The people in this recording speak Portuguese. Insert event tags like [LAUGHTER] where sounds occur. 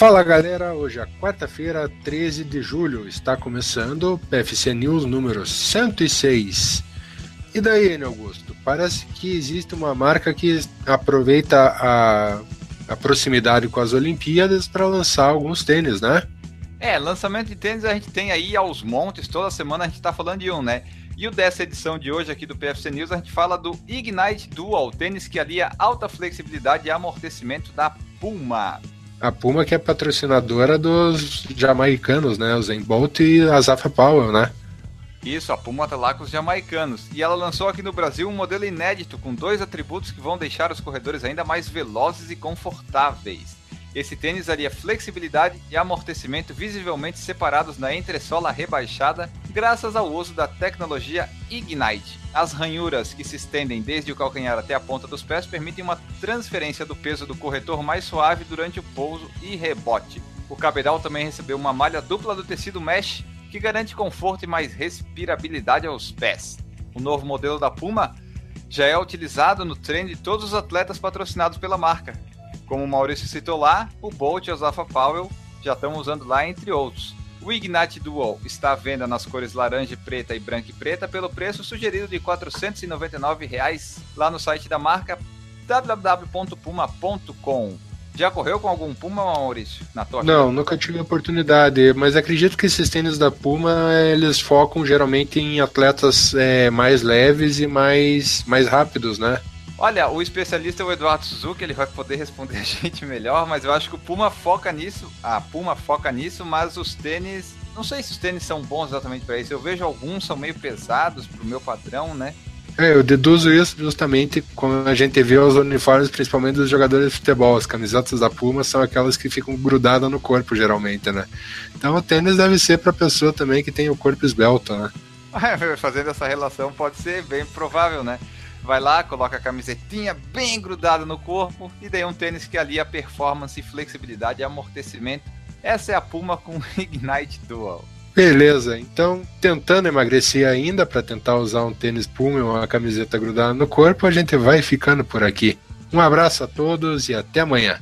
Fala galera, hoje é quarta-feira, 13 de julho, está começando o PFC News número 106. E daí, Enio Augusto? Parece que existe uma marca que aproveita a, a proximidade com as Olimpíadas para lançar alguns tênis, né? É, lançamento de tênis a gente tem aí aos montes, toda semana a gente está falando de um, né? E o dessa edição de hoje aqui do PFC News a gente fala do Ignite Dual, tênis que alia alta flexibilidade e amortecimento da Puma. A Puma que é patrocinadora dos jamaicanos, né? O Zen Bolt e a Zafa Powell, né? Isso, a Puma tá lá com os jamaicanos. E ela lançou aqui no Brasil um modelo inédito com dois atributos que vão deixar os corredores ainda mais velozes e confortáveis. Esse tênis alia flexibilidade e amortecimento visivelmente separados na entressola rebaixada, graças ao uso da tecnologia Ignite. As ranhuras que se estendem desde o calcanhar até a ponta dos pés permitem uma transferência do peso do corretor mais suave durante o pouso e rebote. O cabedal também recebeu uma malha dupla do tecido mesh que garante conforto e mais respirabilidade aos pés. O novo modelo da Puma já é utilizado no treino de todos os atletas patrocinados pela marca, como o Maurício citou lá, o Bolt e o Zafa Powell já estão usando lá, entre outros. O Ignite Dual está à venda nas cores laranja, preta e branca e preta pelo preço sugerido de 499 reais, lá no site da marca www.puma.com. Já correu com algum Puma, Maurício? Na tua Não, vida? nunca tive a oportunidade, mas acredito que esses tênis da Puma, eles focam geralmente em atletas é, mais leves e mais, mais rápidos, né? Olha, o especialista é o Eduardo Suzuki, ele vai poder responder a [LAUGHS] gente melhor, mas eu acho que o Puma foca nisso. A Puma foca nisso, mas os tênis. Não sei se os tênis são bons exatamente para isso. Eu vejo alguns são meio pesados pro meu padrão, né? É, eu deduzo isso justamente quando a gente vê os uniformes, principalmente dos jogadores de futebol. As camisetas da Puma são aquelas que ficam grudadas no corpo, geralmente, né? Então o tênis deve ser para pessoa também que tem o corpo esbelto, né? [LAUGHS] Fazendo essa relação pode ser bem provável, né? Vai lá, coloca a camisetinha bem grudada no corpo e daí um tênis que ali a performance, flexibilidade e amortecimento. Essa é a Puma com [LAUGHS] Ignite Dual. Beleza, então tentando emagrecer ainda para tentar usar um tênis Puma e uma camiseta grudada no corpo, a gente vai ficando por aqui. Um abraço a todos e até amanhã.